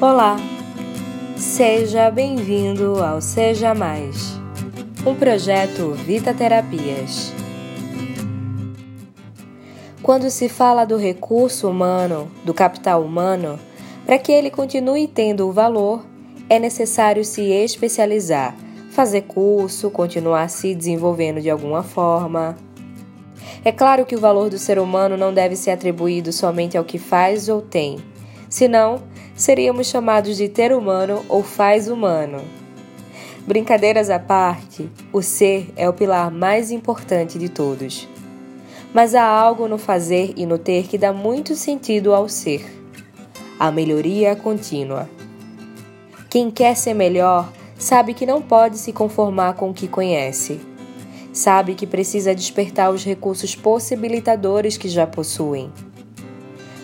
Olá, seja bem-vindo ao Seja Mais, um projeto Vita Terapias. Quando se fala do recurso humano, do capital humano, para que ele continue tendo o valor, é necessário se especializar, fazer curso, continuar se desenvolvendo de alguma forma. É claro que o valor do ser humano não deve ser atribuído somente ao que faz ou tem, senão seríamos chamados de ter humano ou faz humano. Brincadeiras à parte, o ser é o pilar mais importante de todos. Mas há algo no fazer e no ter que dá muito sentido ao ser: a melhoria contínua. Quem quer ser melhor sabe que não pode se conformar com o que conhece sabe que precisa despertar os recursos possibilitadores que já possuem.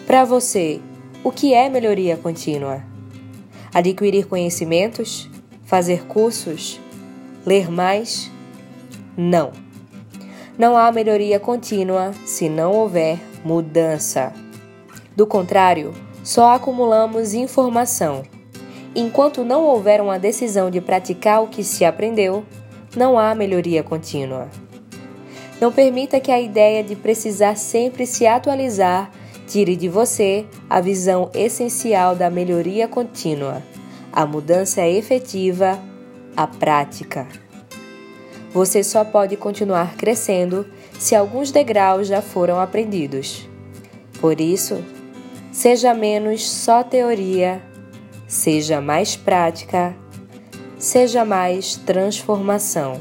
Para você, o que é melhoria contínua? Adquirir conhecimentos? Fazer cursos? Ler mais? Não. Não há melhoria contínua se não houver mudança. Do contrário, só acumulamos informação. Enquanto não houver uma decisão de praticar o que se aprendeu, não há melhoria contínua. Não permita que a ideia de precisar sempre se atualizar tire de você a visão essencial da melhoria contínua, a mudança efetiva, a prática. Você só pode continuar crescendo se alguns degraus já foram aprendidos. Por isso, seja menos só teoria, seja mais prática seja mais transformação.